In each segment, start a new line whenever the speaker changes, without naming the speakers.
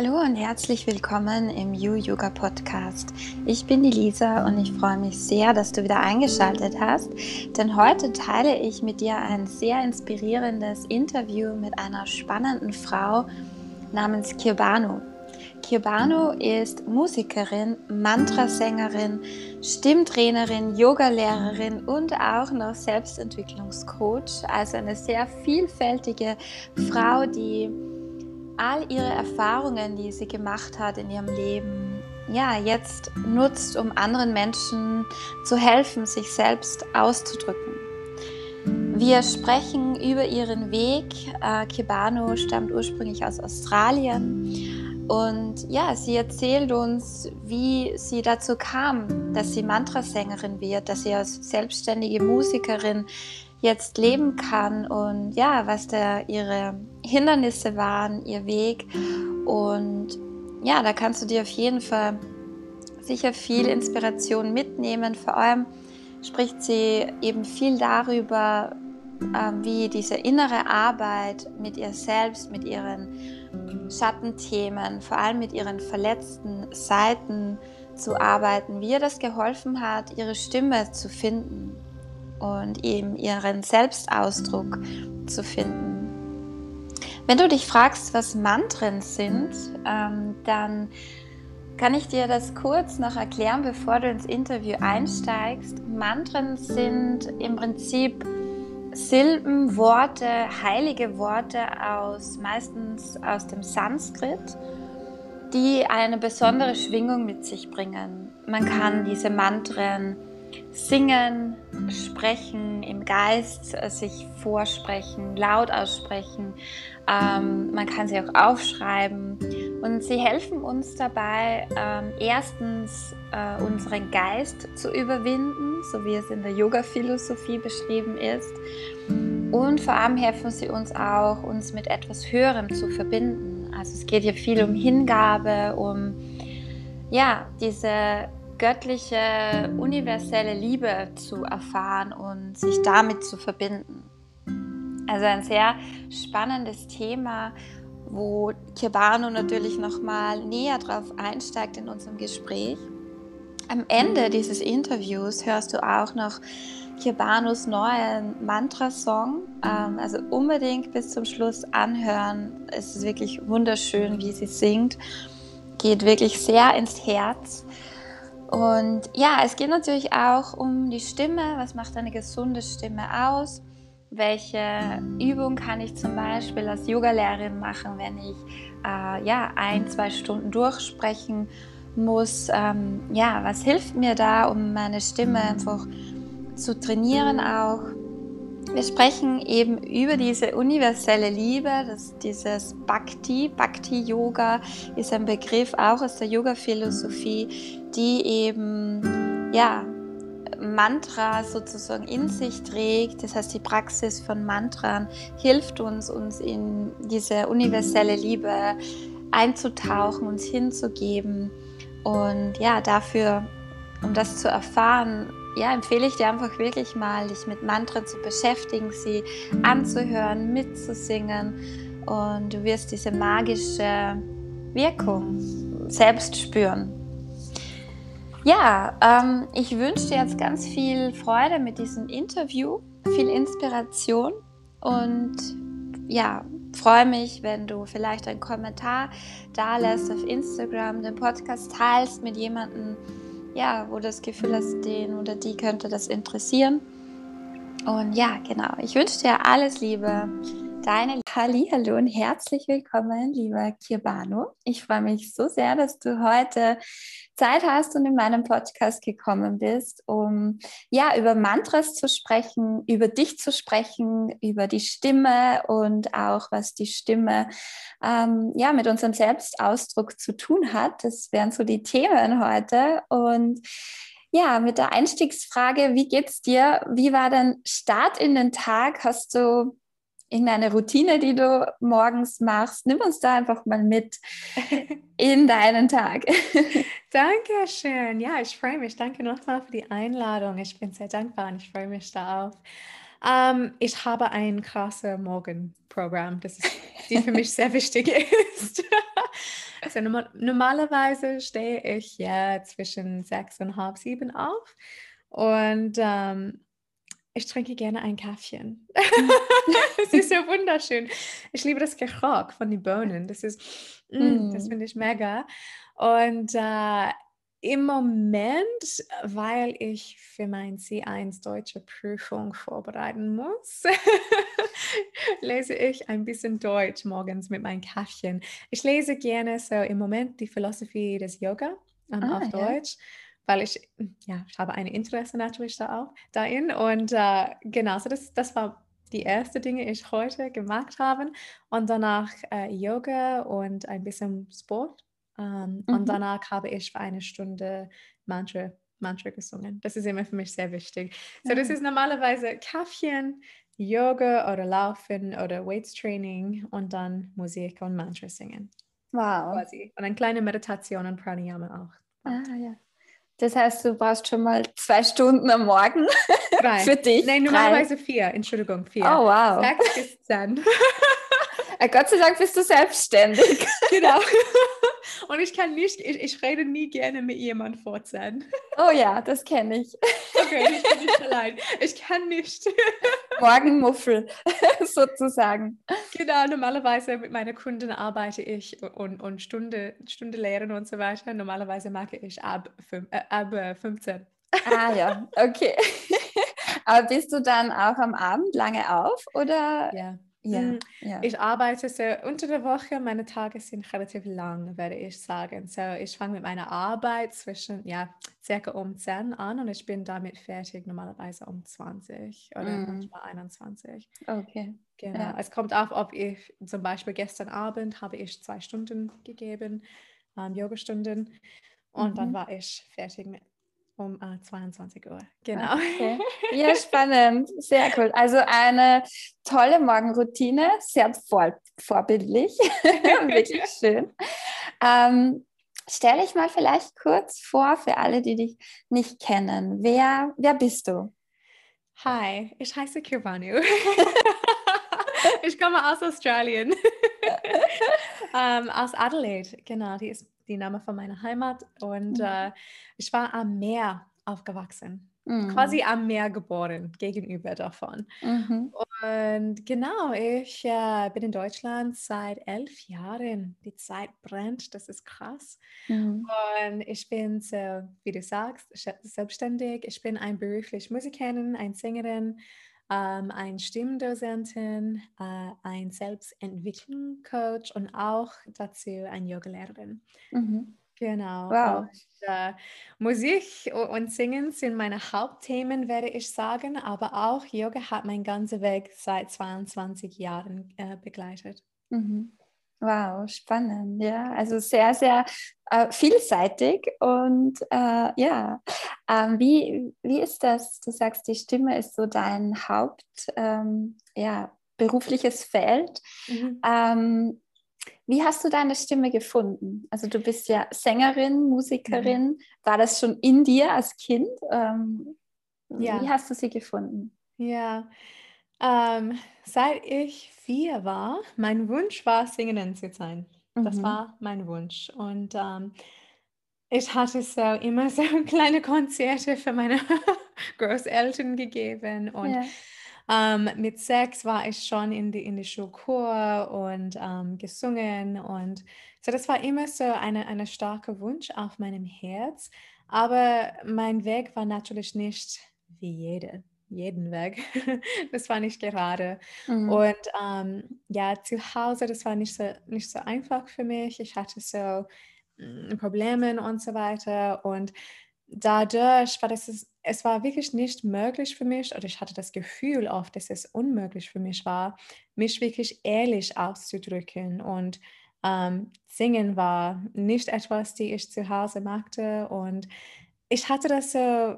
Hallo und herzlich willkommen im You Yoga Podcast. Ich bin die Lisa und ich freue mich sehr, dass du wieder eingeschaltet hast, denn heute teile ich mit dir ein sehr inspirierendes Interview mit einer spannenden Frau namens Kirbanu. Kirbanu ist Musikerin, Mantrasängerin, Stimmtrainerin, Yogalehrerin und auch noch Selbstentwicklungscoach, also eine sehr vielfältige Frau, die all ihre Erfahrungen, die sie gemacht hat in ihrem Leben, ja, jetzt nutzt, um anderen Menschen zu helfen, sich selbst auszudrücken. Wir sprechen über ihren Weg. Äh, Kibano stammt ursprünglich aus Australien. Und ja, sie erzählt uns, wie sie dazu kam, dass sie Mantrasängerin wird, dass sie als selbstständige Musikerin jetzt leben kann und ja, was da ihre Hindernisse waren, ihr Weg. Und ja, da kannst du dir auf jeden Fall sicher viel Inspiration mitnehmen. Vor allem spricht sie eben viel darüber, ähm, wie diese innere Arbeit mit ihr selbst, mit ihren Schattenthemen, vor allem mit ihren verletzten Seiten zu arbeiten, wie ihr das geholfen hat, ihre Stimme zu finden und eben ihren Selbstausdruck zu finden. Wenn du dich fragst, was Mantren sind, ähm, dann kann ich dir das kurz noch erklären, bevor du ins Interview einsteigst. Mantren sind im Prinzip Silben, Worte, heilige Worte aus meistens aus dem Sanskrit, die eine besondere Schwingung mit sich bringen. Man kann diese Mantren singen, sprechen, im Geist sich vorsprechen, laut aussprechen. Ähm, man kann sie auch aufschreiben und sie helfen uns dabei, ähm, erstens äh, unseren Geist zu überwinden, so wie es in der Yoga-Philosophie beschrieben ist. Und vor allem helfen sie uns auch, uns mit etwas Höherem zu verbinden. Also es geht hier viel um Hingabe, um ja, diese göttliche, universelle Liebe zu erfahren und sich damit zu verbinden. Also ein sehr spannendes Thema, wo Kirbano natürlich nochmal näher drauf einsteigt in unserem Gespräch. Am Ende dieses Interviews hörst du auch noch Kirbanos neuen Mantra-Song. Ähm, also unbedingt bis zum Schluss anhören. Es ist wirklich wunderschön, wie sie singt. Geht wirklich sehr ins Herz. Und ja, es geht natürlich auch um die Stimme. Was macht eine gesunde Stimme aus? Welche Übung kann ich zum Beispiel als Yogalehrerin machen, wenn ich äh, ja, ein, zwei Stunden durchsprechen muss? Ähm, ja, was hilft mir da, um meine Stimme einfach zu trainieren auch? Wir sprechen eben über diese universelle Liebe, das, dieses Bhakti. Bhakti-Yoga ist ein Begriff auch aus der Yoga-Philosophie, die eben ja, Mantra sozusagen in sich trägt. Das heißt, die Praxis von Mantran hilft uns, uns in diese universelle Liebe einzutauchen, uns hinzugeben. Und ja, dafür, um das zu erfahren, ja, empfehle ich dir einfach wirklich mal, dich mit Mantra zu beschäftigen, sie anzuhören, mitzusingen und du wirst diese magische Wirkung selbst spüren. Ja, ähm, ich wünsche dir jetzt ganz viel Freude mit diesem Interview, viel Inspiration und ja, freue mich, wenn du vielleicht einen Kommentar da lässt auf Instagram, den Podcast teilst mit jemandem, ja, wo du das Gefühl hast, den oder die könnte das interessieren. Und ja, genau. Ich wünsche dir alles Liebe. Deine Hallo und herzlich willkommen, lieber Kirbano. Ich freue mich so sehr, dass du heute Zeit hast und in meinem Podcast gekommen bist, um ja über Mantras zu sprechen, über dich zu sprechen, über die Stimme und auch was die Stimme ähm, ja mit unserem Selbstausdruck zu tun hat. Das wären so die Themen heute und ja, mit der Einstiegsfrage, wie geht's dir? Wie war dein Start in den Tag? Hast du irgendeine Routine, die du morgens machst. Nimm uns da einfach mal mit in deinen Tag.
Dankeschön. Ja, ich freue mich. Danke nochmal für die Einladung. Ich bin sehr dankbar und ich freue mich darauf. Um, ähm, ich habe ein krasses Morgenprogramm, das ist, die für mich sehr wichtig ist. Also normal, normalerweise stehe ich ja zwischen sechs und halb sieben auf und ähm, ich trinke gerne ein Kaffeechen. Es ist so wunderschön. Ich liebe das Geruch von den Bohnen. Das ist, mm, das
Mm.
finde ich mega. Und äh, im Moment, weil ich für mein C1 deutsche Prüfung vorbereiten muss, lese ich ein bisschen Deutsch morgens mit meinem Kaffeechen. Ich lese gerne so im Moment die Philosophie des Yoga ähm,
Ah,
auf
ja.
Deutsch, weil ich, ja, ich habe ein Interesse natürlich da auch darin. Und äh, genau, so das, das war die erste Dinge, die ich heute gemacht habe. Und danach äh, Yoga und ein bisschen Sport. Ähm,
Mhm.
Und danach habe ich für eine Stunde Mantra, Mantra gesungen. Das ist immer für mich sehr wichtig. So, das ist normalerweise Kaffeechen, Yoga oder Laufen oder Weights Training und dann Musik und Mantra singen.
Wow.
Quasi. Und eine kleine Meditation und Pranayama auch.
Ah, ja. Das heißt, du brauchst schon mal zwei Stunden am Morgen
Drei.
für dich.
Nein,
Drei.
normalerweise vier. Entschuldigung, vier.
Oh, wow.
Bis zehn.
Äh, Gott sei Dank bist du selbstständig.
genau. Und ich kann nicht, ich, ich rede nie gerne mit jemandem zehn.
Oh ja, das kenne ich.
Okay, ich bin nicht allein. Ich kann nicht.
Morgenmuffel sozusagen.
Genau, normalerweise mit meinen Kunden arbeite ich und, und Stunde, Stunde lehren und so weiter. Normalerweise mache ich ab, fünf, äh, ab äh, 15.
Ah ja, okay. Aber bist du dann auch am Abend lange auf oder?
Ja.
Ja,
Mm,
ja.
Ich arbeite so unter der Woche, meine Tage sind relativ lang, werde ich sagen. So, ich fange mit meiner Arbeit zwischen, ja, circa um 10 an und ich bin damit fertig, normalerweise um 20 oder
Mm.
manchmal 21.
Okay.
Genau.
Ja.
Es kommt auf, ob ich zum Beispiel gestern Abend habe ich zwei Stunden gegeben, ähm, Yogastunden, und dann
Mhm.
war ich fertig mit um äh, 22 Uhr. Genau.
Okay. Ja, spannend. Sehr cool. Also eine tolle Morgenroutine, sehr vor, vorbildlich. Wirklich schön. Ähm, stell dich mal vielleicht kurz vor für alle, die dich nicht kennen. Wer, wer bist du?
Hi, ich heiße Kirvanu. ich komme aus Australien. ähm, aus Adelaide, genau, die ist die Name von meiner Heimat. Und
Mhm.
äh, ich war am Meer aufgewachsen,
Mhm.
quasi am Meer geboren, gegenüber davon.
Mhm.
Und genau, ich äh, bin in Deutschland seit elf Jahren. Die Zeit brennt, das ist krass.
Mhm.
Und ich bin so, wie du sagst, se- selbstständig. Ich bin ein beruflich Musikerin, ein Sängerin, ähm, ein Stimmdozentin, äh, ein Selbstentwicklungscoach und auch dazu ein Yogalehrerin.
Mhm.
Genau.
Wow.
Und, äh, Musik und Singen sind meine Hauptthemen, werde ich sagen, aber auch Yoga hat meinen ganzen Weg seit 22 Jahren äh, begleitet.
Mhm. Wow, spannend, ja. Also sehr, sehr äh, vielseitig und äh, ja, ähm, wie, wie ist das? Du sagst, die Stimme ist so dein Haupt, ähm, ja, berufliches Feld. Ähm, wie hast du deine Stimme gefunden? Also du bist ja Sängerin, Musikerin. War das schon in dir als Kind? Ähm,
Ja.
Wie hast du sie gefunden?
Ja, ähm, seit ich vier war, mein Wunsch war, Sängerin zu sein. Das
Mhm.
war mein Wunsch. Und ähm, ich hatte so immer so kleine Konzerte für meine Großeltern gegeben. Und
Ja.
ähm, mit sechs war ich schon in die, in die Schulchor und ähm, gesungen. Und so, das war immer so eine, eine starke Wunsch auf meinem Herz. Aber mein Weg war natürlich nicht wie jede, jeden Weg. Das war nicht gerade.
Mhm.
Und ähm, ja, zu Hause, das war nicht so, nicht so einfach für mich. Ich hatte so mm, Probleme und so weiter. Und dadurch war das, es- es war wirklich nicht möglich für mich, oder ich hatte das Gefühl oft, dass es unmöglich für mich war, mich wirklich ehrlich auszudrücken. Und ähm, singen war nicht etwas, die ich zu Hause machte. Und ich hatte das so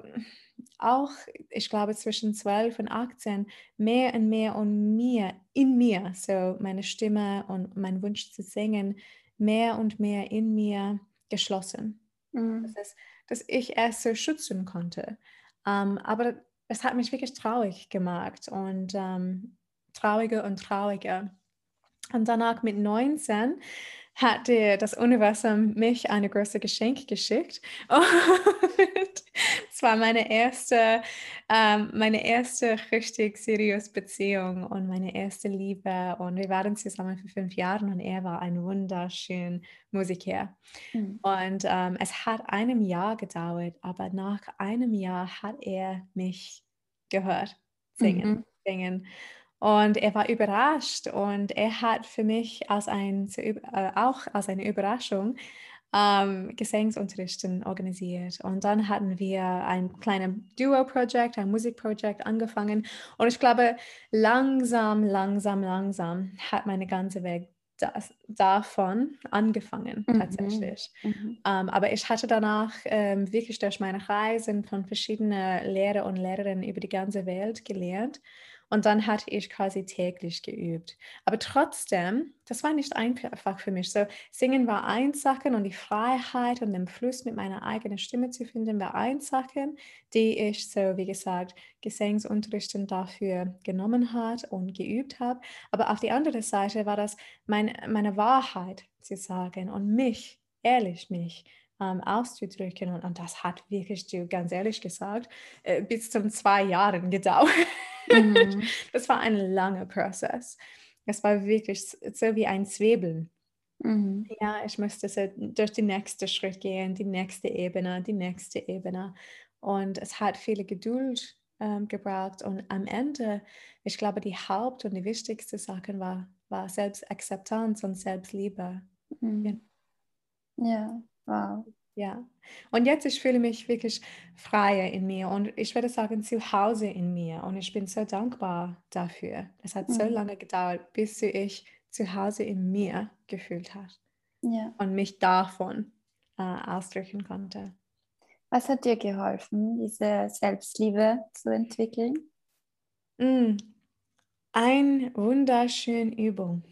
auch, ich glaube, zwischen 12 und 18 mehr und mehr und mir, in mir, so meine Stimme und mein Wunsch zu singen, mehr und mehr in mir geschlossen.
Mhm.
Das ist, dass ich es so schützen konnte. Ähm, aber es hat mich wirklich traurig gemacht und ähm, trauriger und trauriger. Und danach mit 19 hat das Universum mich ein großes Geschenk geschickt. Und es war meine erste, ähm, meine erste richtig seriöse Beziehung und meine erste Liebe. Und wir waren zusammen für fünf Jahre und er war ein wunderschöner Musiker. Mhm. Und ähm, es hat einem Jahr gedauert, aber nach einem Jahr hat er mich gehört singen. Mhm. singen. Und er war überrascht und er hat für mich als ein, äh, auch als eine Überraschung ähm, Gesangsunterrichten organisiert. Und dann hatten wir ein kleines Duo-Projekt, ein Musikprojekt angefangen. Und ich glaube, langsam, langsam, langsam hat meine ganze Weg das, davon angefangen, mhm. tatsächlich. Mhm. Ähm, aber ich hatte danach ähm, wirklich durch meine Reisen von verschiedenen Lehrer und Lehrerinnen über die ganze Welt gelernt. Und dann hatte ich quasi täglich geübt. Aber trotzdem, das war nicht einfach für mich. So, Singen war ein Sachen und die Freiheit und den Fluss mit meiner eigenen Stimme zu finden war ein Sachen, die ich so, wie gesagt, Gesangsunterrichten dafür genommen hat und geübt habe. Aber auf die andere Seite war das mein, meine Wahrheit zu sagen und mich, ehrlich mich, ähm, auszudrücken. Und, und, das hat wirklich, ganz ehrlich gesagt, äh, bis zum zwei Jahren gedauert. Mhm. Das war ein langer Prozess. Es war wirklich so wie ein Zwiebeln. Mhm. Ja, ich musste so durch die nächste Schritt gehen, die nächste Ebene, die nächste Ebene. Und es hat viele Geduld ähm, gebraucht. Und am Ende, ich glaube, die Haupt- und die wichtigste Sache war, war Selbstakzeptanz und Selbstliebe.
Mhm. Ja, wow.
Ja, und jetzt ich fühle mich wirklich freier in mir und ich würde sagen zu Hause in mir und ich bin so dankbar dafür. Es hat so mhm. lange gedauert, bis ich zu Hause in mir gefühlt habe
ja.
und mich davon äh, ausdrücken konnte.
Was hat dir geholfen, diese Selbstliebe zu entwickeln?
Mm. Eine wunderschöne Übung.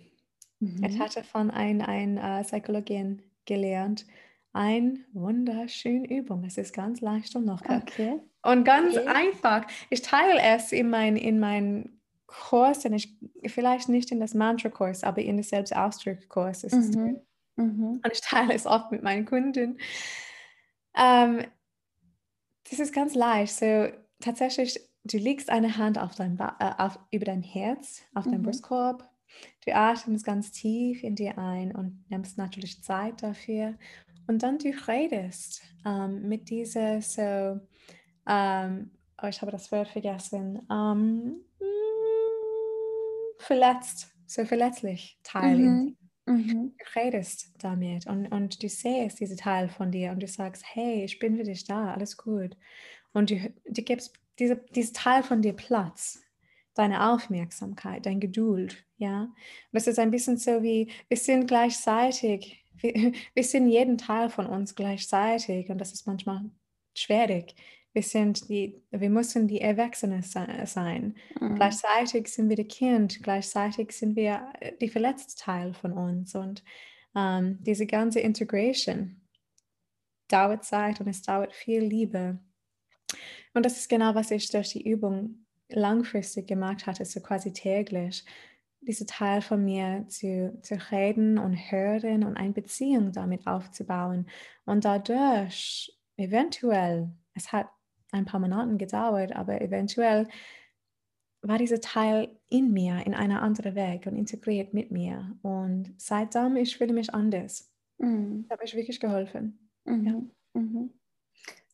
Mhm. Ich hatte von einer ein, äh, Psychologin gelernt, eine wunderschöne Übung. Es ist ganz leicht und locker.
Okay.
Und ganz okay. einfach. Ich teile es in meinen in mein Kurs, und ich, vielleicht nicht in das Mantra-Kurs, aber in das Selbstausdruck-Kurs. Mhm. Mhm. Und ich teile es oft mit meinen Kunden. Ähm, das ist ganz leicht. So, tatsächlich, du legst eine Hand auf dein äh, auf, über dein Herz, auf mhm. deinen Brustkorb. Du atmest ganz tief in dir ein und nimmst natürlich Zeit dafür. Und dann du redest ähm, mit dieser so, ähm, oh, ich habe das Wort vergessen, ähm, verletzt, so verletzlich Teil mhm. Mhm. Du redest damit und, und du siehst diesen Teil von dir und du sagst, hey, ich bin für dich da, alles gut. Und du, du gibst diese, diesen Teil von dir Platz, deine Aufmerksamkeit, deine Geduld, ja. Und das ist ein bisschen so wie, wir sind gleichzeitig wir, wir sind jeden Teil von uns gleichzeitig und das ist manchmal schwierig. Wir, sind die, wir müssen die Erwachsene sein. Mhm. Gleichzeitig sind wir die Kind, gleichzeitig sind wir äh, die verletzte Teil von uns. Und ähm, diese ganze Integration dauert Zeit und es dauert viel Liebe. Und das ist genau, was ich durch die Übung langfristig gemacht hatte, so quasi täglich diese Teil von mir zu, zu reden und hören und eine Beziehung damit aufzubauen. Und dadurch, eventuell, es hat ein paar Monate gedauert, aber eventuell war dieser Teil in mir, in einer anderen Weg und integriert mit mir. Und seitdem, ich fühle mich anders. Mhm. Das hat mich wirklich geholfen.
Mhm. Ja. Mhm.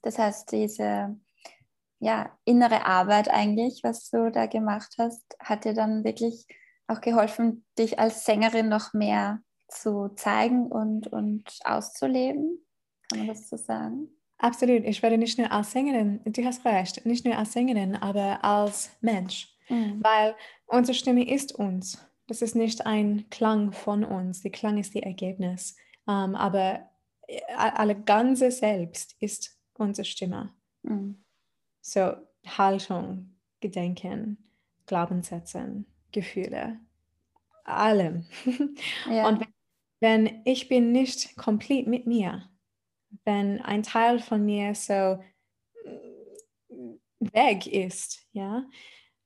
Das heißt, diese ja, innere Arbeit eigentlich, was du da gemacht hast, hat dir dann wirklich auch geholfen, dich als Sängerin noch mehr zu zeigen und, und auszuleben? Kann man das so sagen?
Absolut. Ich werde nicht nur als Sängerin, du hast recht, nicht nur als Sängerin, aber als Mensch. Mhm. Weil unsere Stimme ist uns. Das ist nicht ein Klang von uns. Der Klang ist das Ergebnis. Um, ähm, aber äh, alle ganze Selbst ist unsere Stimme. Mhm. So Haltung, Gedenken, Glaubenssätze, Gefühle, allem. Ja. Und wenn, wenn ich bin nicht komplett mit mir, wenn ein Teil von mir so weg ist, ja,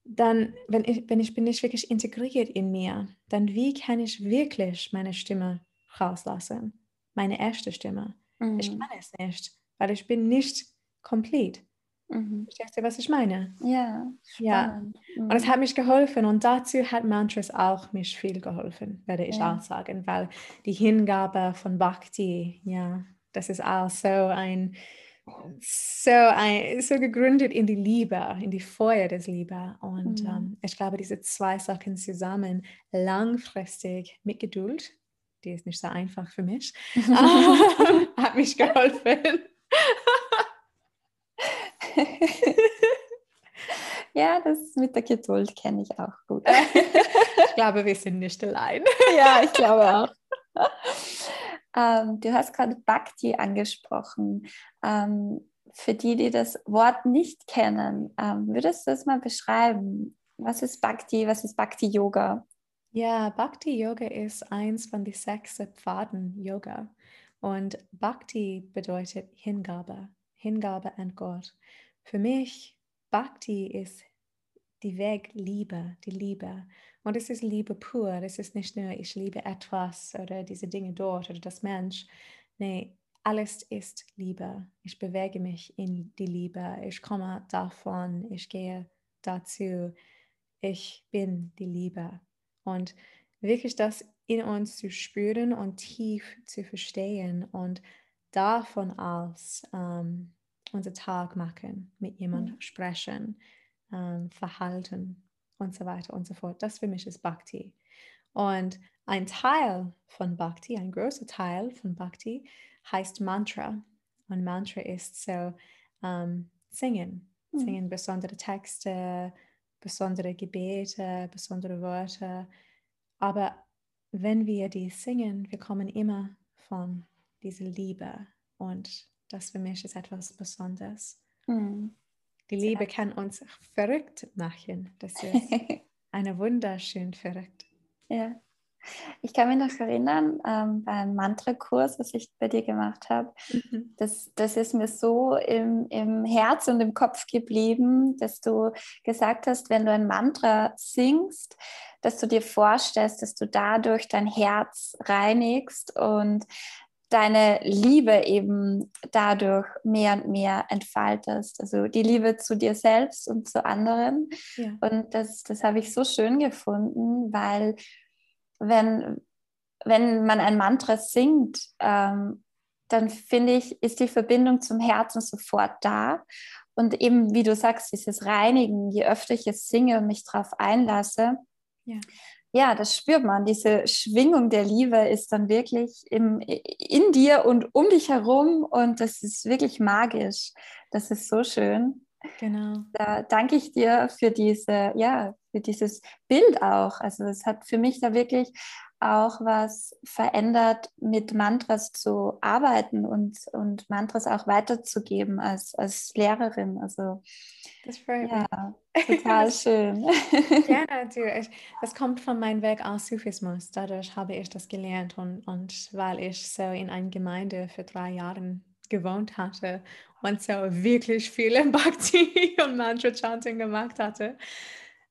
dann, wenn ich, wenn ich bin nicht wirklich integriert in mir, dann wie kann ich wirklich meine Stimme rauslassen. Meine erste Stimme.
Mhm.
Ich kann es nicht, weil ich bin nicht komplett.
Mhm.
Verstehst du, was ich meine?
Ja,
Ja.
spannend.
Und es hat mich geholfen und dazu hat Mantras auch mich viel geholfen, werde ich
Ja.
auch sagen, weil die Hingabe von Bhakti, ja, das ist auch so ein, so ein, so gegründet in die Liebe, in die Feuer des Liebe. Und
Mhm.
ähm, ich glaube, diese zwei Sachen zusammen, langfristig mit Geduld, die ist nicht so einfach für mich, hat mich geholfen.
ja, das mit der Geduld kenne ich auch gut.
ich glaube, wir sind nicht allein.
ja, ich glaube auch. Ähm, du hast gerade Bhakti angesprochen. Ähm, für die, die das Wort nicht kennen, ähm, würdest du es mal beschreiben? Was ist Bhakti? Was ist Bhakti Yoga?
Ja, Bhakti Yoga ist eins von den sechs Pfaden Yoga. Und Bhakti bedeutet Hingabe, Hingabe an Gott. Für mich, Bhakti ist die Weg Liebe, die Liebe. Und es ist Liebe pur. Es ist nicht nur, ich liebe etwas oder diese Dinge dort oder das Mensch. Nee, alles ist Liebe. Ich bewege mich in die Liebe. Ich komme davon. Ich gehe dazu. Ich bin die Liebe. Und wirklich das in uns zu spüren und tief zu verstehen und davon aus ähm, unser Tag machen, mit jemandem
Mhm.
sprechen, ähm, verhalten und so weiter und so fort. Das für mich ist Bhakti. Und ein Teil von Bhakti, ein großer Teil von Bhakti heißt Mantra. Und Mantra ist so ähm, Singen,
Mhm.
singen besondere Texte, besondere Gebete, besondere Worte. Aber wenn wir die singen, wir kommen immer von dieser Liebe. Und das für mich ist etwas Besonderes.
Mhm.
Die Liebe kann uns verrückt machen. Das ist eine wunderschön verrückt.
ja. Ich kann mich noch erinnern, ähm, beim Mantra-Kurs, was ich bei dir gemacht habe, das, das ist mir so im, im Herz und im Kopf geblieben, dass du gesagt hast, wenn du ein Mantra singst, dass du dir vorstellst, dass du dadurch dein Herz reinigst und deine Liebe eben dadurch mehr und mehr entfaltest. Also die Liebe zu dir selbst und zu anderen.
Ja.
Und das, das habe ich so schön gefunden, weil wenn, wenn man ein Mantra singt, ähm, dann finde ich, ist die Verbindung zum Herzen sofort da. Und eben, wie du sagst, dieses Reinigen, je öfter ich es singe und mich darauf einlasse,
Ja.
Ja, das spürt man. Diese Schwingung der Liebe ist dann wirklich im, in dir und um dich herum und das ist wirklich magisch. Das ist so schön.
Genau.
Da danke ich dir für diese, ja, für dieses Bild auch. Also es hat für mich da wirklich auch was verändert, mit Mantras zu arbeiten und, und Mantras auch weiterzugeben als, als Lehrerin. Also
Das freut mich.
ja, total schön.
Ja, natürlich. Das kommt von meinem Weg aus Sufismus. Dadurch habe ich das gelernt und, und weil ich so in einer Gemeinde für drei Jahre gewohnt hatte und so wirklich viel im Bhakti und Mantra Chanting gemacht hatte,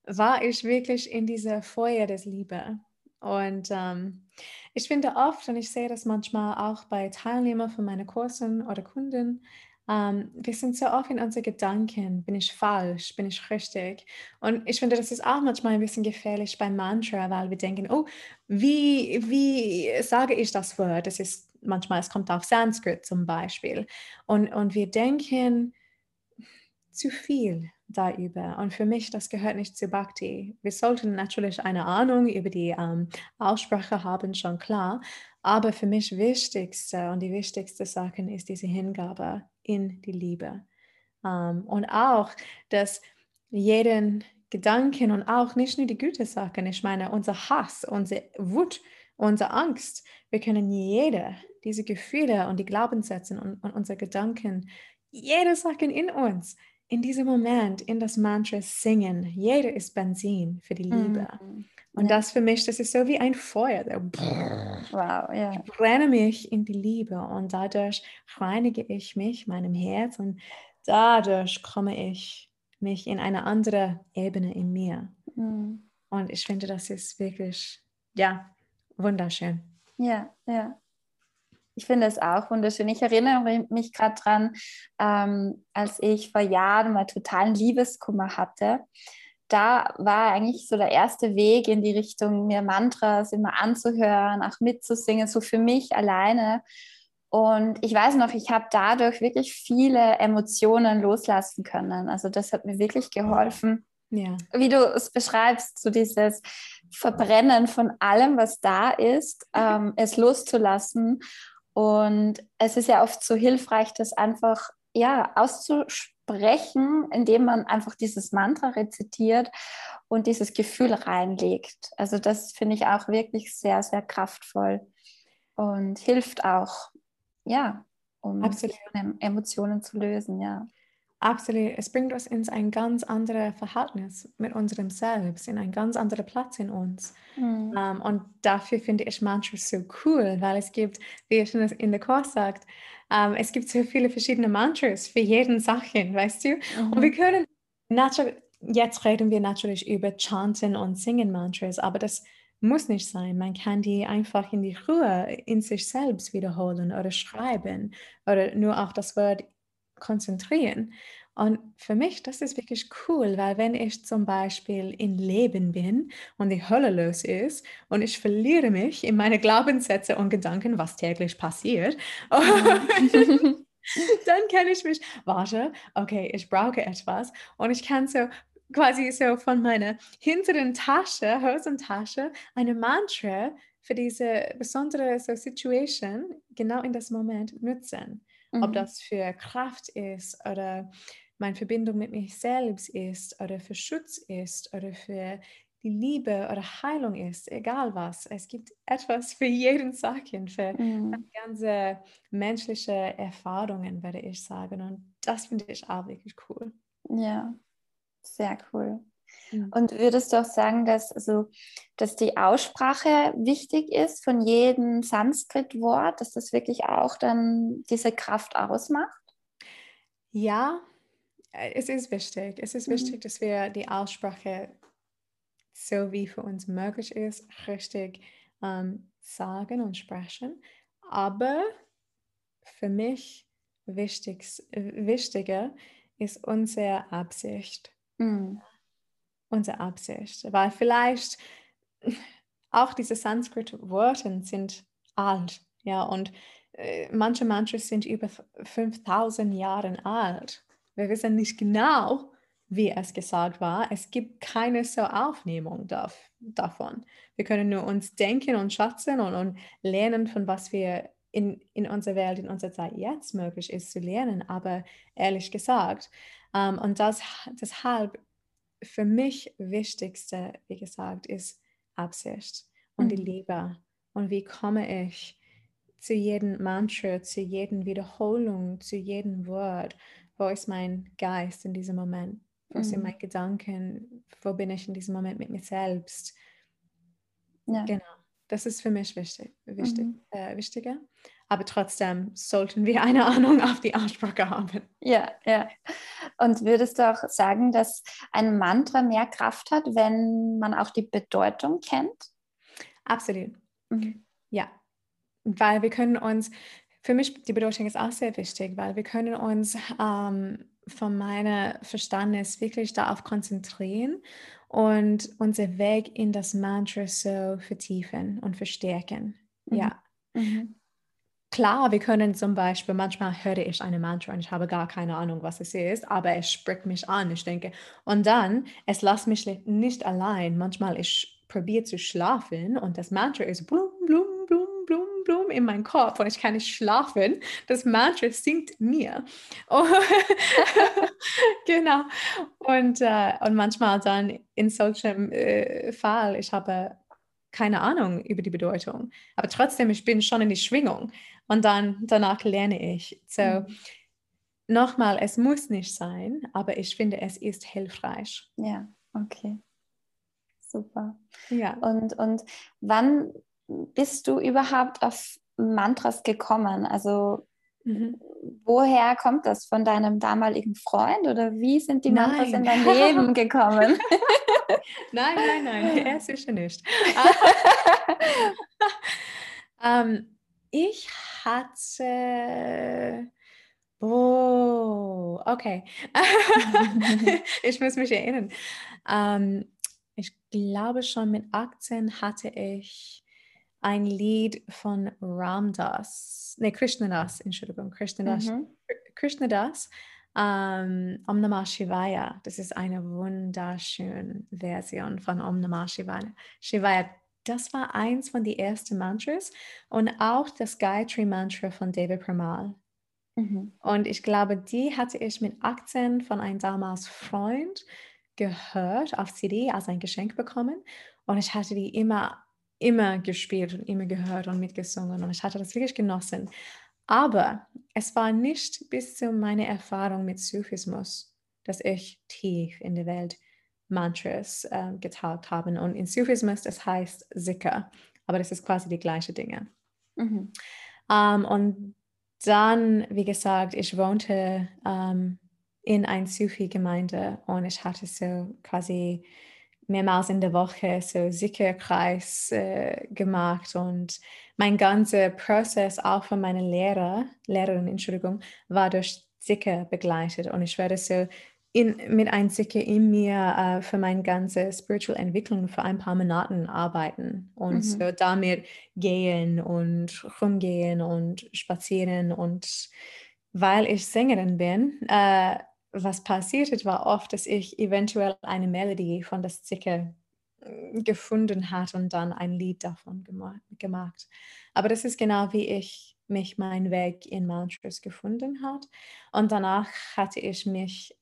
war ich wirklich in dieser Feuer des Liebe. Und ähm, ich finde oft, und ich sehe das manchmal auch bei Teilnehmern von meinen Kursen oder Kunden, ähm, wir sind so oft in unseren Gedanken, bin ich falsch, bin ich richtig? Und ich finde, das ist auch manchmal ein bisschen gefährlich beim Mantra, weil wir denken, oh, wie, wie sage ich das Wort? Das ist manchmal, es kommt auf Sanskrit zum Beispiel. Und, und wir denken zu viel darüber. Und für mich, das gehört nicht zu Bhakti. Wir sollten natürlich eine Ahnung über die ähm, Aussprache haben, schon klar. Aber für mich wichtigste und die wichtigste Sache ist diese Hingabe in die Liebe. Ähm, und auch, dass jeden Gedanken und auch nicht nur die gute Sachen, ich meine, unser Hass, unsere Wut, unsere Angst, wir können jede diese Gefühle und die Glaubenssätze und, und unsere Gedanken, jede Sache in uns, in diesem Moment, in das Mantra singen. Jeder ist Benzin für die Liebe.
Mhm.
Und
Ja.
das für mich, das ist so wie ein Feuer. der
Wow, ja.
ich brenne mich in die Liebe und dadurch reinige ich mich, meinem Herz und dadurch komme ich mich in eine andere Ebene in mir.
Mhm.
Und ich finde, das ist wirklich, ja, wunderschön.
Ja, ja. Ich finde es auch wunderschön. Ich erinnere mich gerade dran, ähm, als ich vor Jahren mal totalen Liebeskummer hatte. Da war eigentlich so der erste Weg in die Richtung, mir Mantras immer anzuhören, auch mitzusingen, so für mich alleine. Und ich weiß noch, ich habe dadurch wirklich viele Emotionen loslassen können. Also das hat mir wirklich geholfen. Ja. Wie du es beschreibst, so dieses Verbrennen von allem, was da ist, ähm, es loszulassen und es ist ja oft so hilfreich, das einfach ja, auszusprechen, indem man einfach dieses Mantra rezitiert und dieses Gefühl reinlegt. Also das finde ich auch wirklich sehr, sehr kraftvoll und hilft auch, ja, um Emotionen zu lösen, ja.
Absolut. Es bringt uns in ein ganz anderes Verhältnis mit unserem Selbst, in einen ganz anderen Platz in uns. Mhm. Um, ähm, und dafür finde ich Mantras so cool, weil es gibt, wie ihr schon in der Kurs sagt, um, ähm, es gibt so viele verschiedene Mantras für jeden Sachen, weißt du? Mhm. Und wir können, jetzt reden wir natürlich über Chanten und Singen Mantras, aber das muss nicht sein. Man kann die einfach in die Ruhe in sich selbst wiederholen oder schreiben oder nur auch das Wort konzentrieren. Und für mich, das ist wirklich cool, weil wenn ich zum Beispiel in Leben bin und die Hölle los ist und ich verliere mich in meine Glaubenssätze und Gedanken, was täglich passiert, mhm. dann kann ich mich, warte, okay, ich brauche etwas und ich kann so quasi so von meiner hinteren Tasche, Hosentasche, eine Mantra für diese besondere so Situation genau in das Moment nutzen. Mhm. Ob das für Kraft ist oder meine Verbindung mit mir selbst ist oder für Schutz ist oder für die Liebe oder Heilung ist, egal was. Es gibt etwas für jeden Sachen, für mhm. ganze menschliche Erfahrungen, würde ich sagen. Und das finde ich auch wirklich cool.
Ja, sehr cool. Mhm. Und würdest du auch sagen, dass, also, dass die Aussprache wichtig ist von jedem Sanskrit-Wort, dass das wirklich auch dann diese Kraft ausmacht?
Ja, äh, es ist wichtig. Es ist mhm. wichtig, dass wir die Aussprache so wie für uns möglich ist, richtig ähm, sagen und sprechen. Aber für mich wichtig, wichtiger ist unsere Absicht. Mhm unsere Absicht. Weil vielleicht auch diese Sanskrit-Worte sind alt, ja, und äh, manche Mantras sind über 5000 Jahre alt. Wir wissen nicht genau, wie es gesagt war. Es gibt keine so Aufnehmung darf, davon. Wir können nur uns denken und schätzen und, und lernen, von was wir in, in unserer Welt, in unserer Zeit jetzt möglich ist zu lernen. Aber ehrlich gesagt, ähm, und das, deshalb für mich Wichtigste, wie gesagt, ist Absicht und mhm. die Liebe. Und wie komme ich zu jedem Mantra, zu jedem Wiederholung, zu jedem Wort? Wo ist mein Geist in diesem Moment? Wo mhm. sind meine Gedanken? Wo bin ich in diesem Moment mit mir selbst? Ja. Genau. Das ist für mich wichtig, wichtig, mhm. äh, wichtiger. Aber trotzdem sollten wir eine Ahnung auf die Aussprache haben.
Ja, ja. Und würdest du auch sagen, dass ein Mantra mehr Kraft hat, wenn man auch die Bedeutung kennt?
Absolut. Mhm. Ja. Weil wir können uns, für mich die Bedeutung ist auch sehr wichtig, weil wir können uns ähm, von meinem Verständnis wirklich darauf konzentrieren und unser Weg in das Mantra so vertiefen und verstärken. Mhm. Ja. Mhm. Klar, wir können zum Beispiel, manchmal höre ich eine Mantra und ich habe gar keine Ahnung, was es ist, aber es spricht mich an, ich denke. Und dann, es lässt mich nicht allein. Manchmal ich probiere zu schlafen und das Mantra ist blum, blum, blum, blum, blum in meinem Kopf und ich kann nicht schlafen. Das Mantra singt mir. Genau. Und, äh, und manchmal dann in solchem äh, Fall, ich habe keine Ahnung über die Bedeutung, aber trotzdem, ich bin schon in die Schwingung und dann danach lerne ich. So, mhm. nochmal, es muss nicht sein, aber ich finde, es ist hilfreich.
Ja, okay. Super. Ja. Und, und wann bist du überhaupt auf Mantras gekommen? Also Mhm. Woher kommt das? Von deinem damaligen Freund oder wie sind die nein. Mantras in dein Leben gekommen?
nein, nein, nein, er sicher nicht. Ähm, ich hatte. Oh, okay. ich muss mich erinnern. Ähm, ich glaube schon mit 18 hatte ich ein Lied von Ramdas, ne, Krishnadas, Entschuldigung, Krishnadas, mhm. Krishnadas, ähm, Om Namah Shivaya. Das ist eine wunderschöne Version von Om Namah Shivaya. Shivaya. Das war eins von den ersten Mantras und auch das Gayatri Mantra von David Pramal. Mhm. Und ich glaube, die hatte ich mit 18 von einem damals Freund gehört auf CD als ein Geschenk bekommen. Und ich hatte die immer, immer gespielt und immer gehört und mitgesungen. Und ich hatte das wirklich genossen. Aber es war nicht bis zu meiner Erfahrung mit Sufismus, dass ich tief in der Welt Mantras äh, getaucht habe. Und in Sufismus, das heißt Sikha, aber das ist quasi die gleiche Dinge. Mhm. Um, ähm, und dann, wie gesagt, ich wohnte um, ähm, in einer Sufi-Gemeinde und ich hatte so quasi mehrmals in der Woche so Sicherkreis äh, gemacht und mein ganzer Prozess auch von meiner Lehrer, Lehrerin, Entschuldigung, war durch Sicker begleitet und ich werde so in, mit einem Sicker in mir äh, für meine ganze spiritual Entwicklung für ein paar Monaten arbeiten und mhm. so damit gehen und rumgehen und spazieren und weil ich Sängerin bin, äh, was passiert war oft, dass ich eventuell eine Melodie von der Zicke äh, gefunden hat und dann ein Lied davon gemacht. Aber das ist genau wie ich mich meinen Weg in Mantras gefunden hat. Und danach hatte ich mich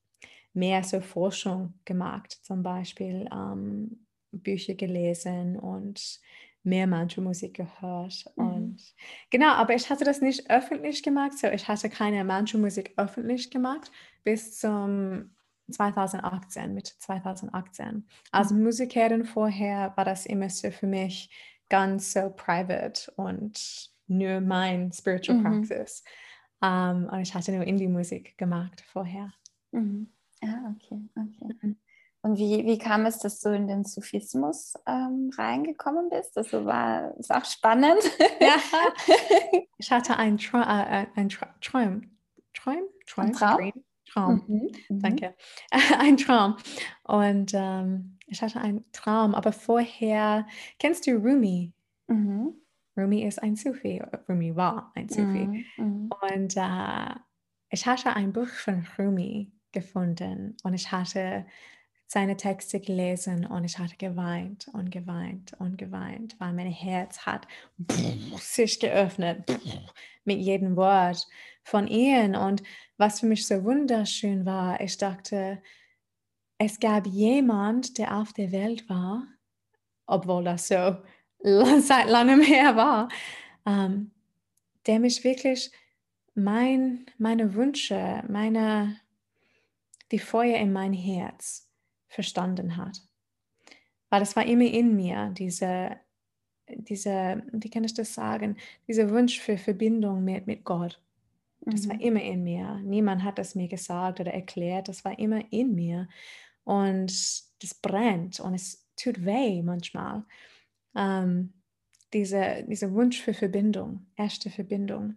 mehr zur Forschung gemacht, zum Beispiel ähm, Bücher gelesen und mehr Mantra-Musik gehört. Mhm. Und genau, aber ich hatte das nicht öffentlich gemacht. So, ich hatte keine Mantra-Musik öffentlich gemacht bis zum 2018, mit 2018. Als mhm. Musikerin vorher war das immer so für mich ganz so private und nur mein Spiritual mhm. Practice. Um, ähm, und ich hatte nur Indie-Musik gemacht vorher.
Mhm. Ah, okay, okay. Und wie, wie kam es, dass du in den Sufismus ähm, reingekommen bist? Das war ist auch spannend. Ja.
Ich hatte einen Traum, äh, ein Traum, Traum, Traum,
Traum, Traum?
Traum. Mhm, mhm. Danke. Ein Traum. Und ähm, ich hatte einen Traum, aber vorher, kennst du Rumi? Mhm. Rumi ist ein Sufi, Rumi war ein Sufi. Mhm, mhm. Und äh, ich hatte ein Buch von Rumi gefunden und ich hatte seine Texte gelesen und ich hatte geweint und geweint und geweint, weil mein Herz hat sich geöffnet mit jedem Wort von ihnen. Und was für mich so wunderschön war, ich dachte, es gab jemand, der auf der Welt war, obwohl das so seit langem her war, ähm, der mich wirklich mein, meine Wünsche, meine, die Feuer in mein Herz verstanden hat. Weil es war immer in mir, diese, diese, wie kann ich das sagen, dieser Wunsch für Verbindung mit, mit Gott. Das mhm. war immer in mir. Niemand hat es mir gesagt oder erklärt. Das war immer in mir. Und das brennt und es tut weh manchmal. Ähm, diese, dieser Wunsch für Verbindung, erste Verbindung.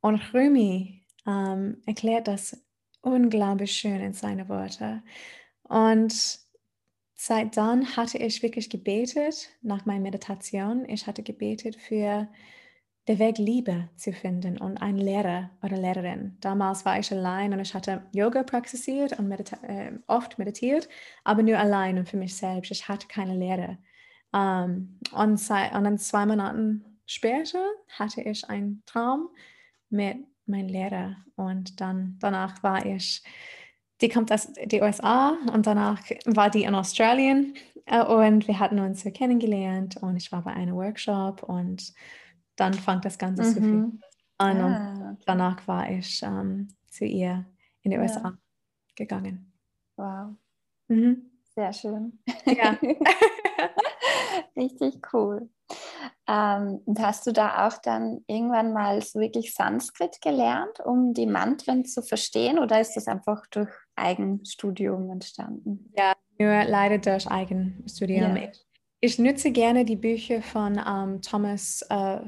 Und Rumi ähm, erklärt das unglaublich schön in seine Worte. Und seit dann hatte ich wirklich gebetet nach meiner Meditation. Ich hatte gebetet für den Weg Liebe zu finden und einen Lehrer oder Lehrerin. Damals war ich allein und ich hatte Yoga praktiziert und medita äh, oft meditiert, aber nur allein und für mich selbst. Ich hatte keine Lehre. Um, und, und dann zwei Monate später hatte ich einen Traum mit meinem Lehrer und dann danach war ich die kommt aus den USA und danach war die in Australien äh, und wir hatten uns so kennengelernt und ich war bei einem Workshop und dann fand das Ganze mhm. so viel an ah, okay. danach war ich ähm, zu ihr in die ja. USA gegangen.
Wow. Mhm. Sehr schön. Ja. Richtig cool. Ähm, und hast du da auch dann irgendwann mal so wirklich Sanskrit gelernt, um die Mantren zu verstehen oder ist das einfach durch Eigenstudium entstanden?
Ja, nur leider durch Eigenstudium. Ja. Ich Ich nutze gerne die Bücher von ähm, Thomas äh,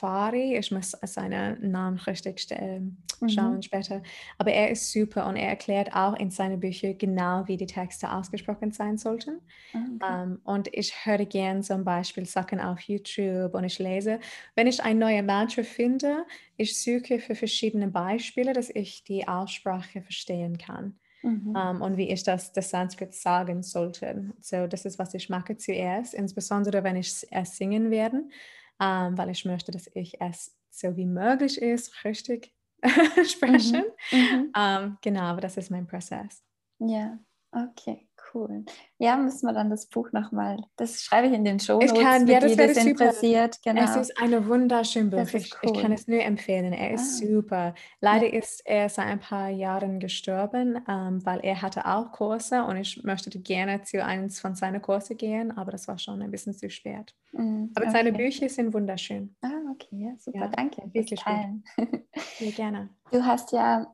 Fari. Ich muss seinen Namen richtig ähm, schauen mhm. später. Aber er ist super und er erklärt auch in seinen Büchern genau, wie die Texte ausgesprochen sein sollten. Ah, okay. Um, ähm, und ich höre gerne zum Beispiel Sachen auf YouTube und ich lese. Wenn ich ein neues Mantra finde, ich suche für verschiedene Beispiele, dass ich die Aussprache verstehen kann. Mhm. Um, ähm, und wie ich das, das Sanskrit sagen sollte. So, das ist, was ich mache zuerst, insbesondere wenn ich es singen werde ähm, weil ich möchte, dass ich es so wie möglich ist, richtig sprechen. Mhm. Mhm. Ähm, genau, aber das ist mein Prozess.
Ja, okay. Cool. Ja, müssen wir dann das Buch nochmal, das schreibe ich in den Show
Notes, ich kann, ja, das,
das
interessiert. Genau. Es ist eine wunderschöne Buch. Ich, cool. ich, kann es nur empfehlen. Er ist ah. super. Leider ja. ist er seit ein paar Jahren gestorben, ähm, weil er hatte auch Kurse und ich möchte gerne zu einem von seinen Kursen gehen, aber das war schon ein bisschen zu spät. Mm, aber okay. seine Bücher sind wunderschön.
Ah, okay, ja, super, ja, danke. Wirklich
gut. Sehr gerne.
Du hast ja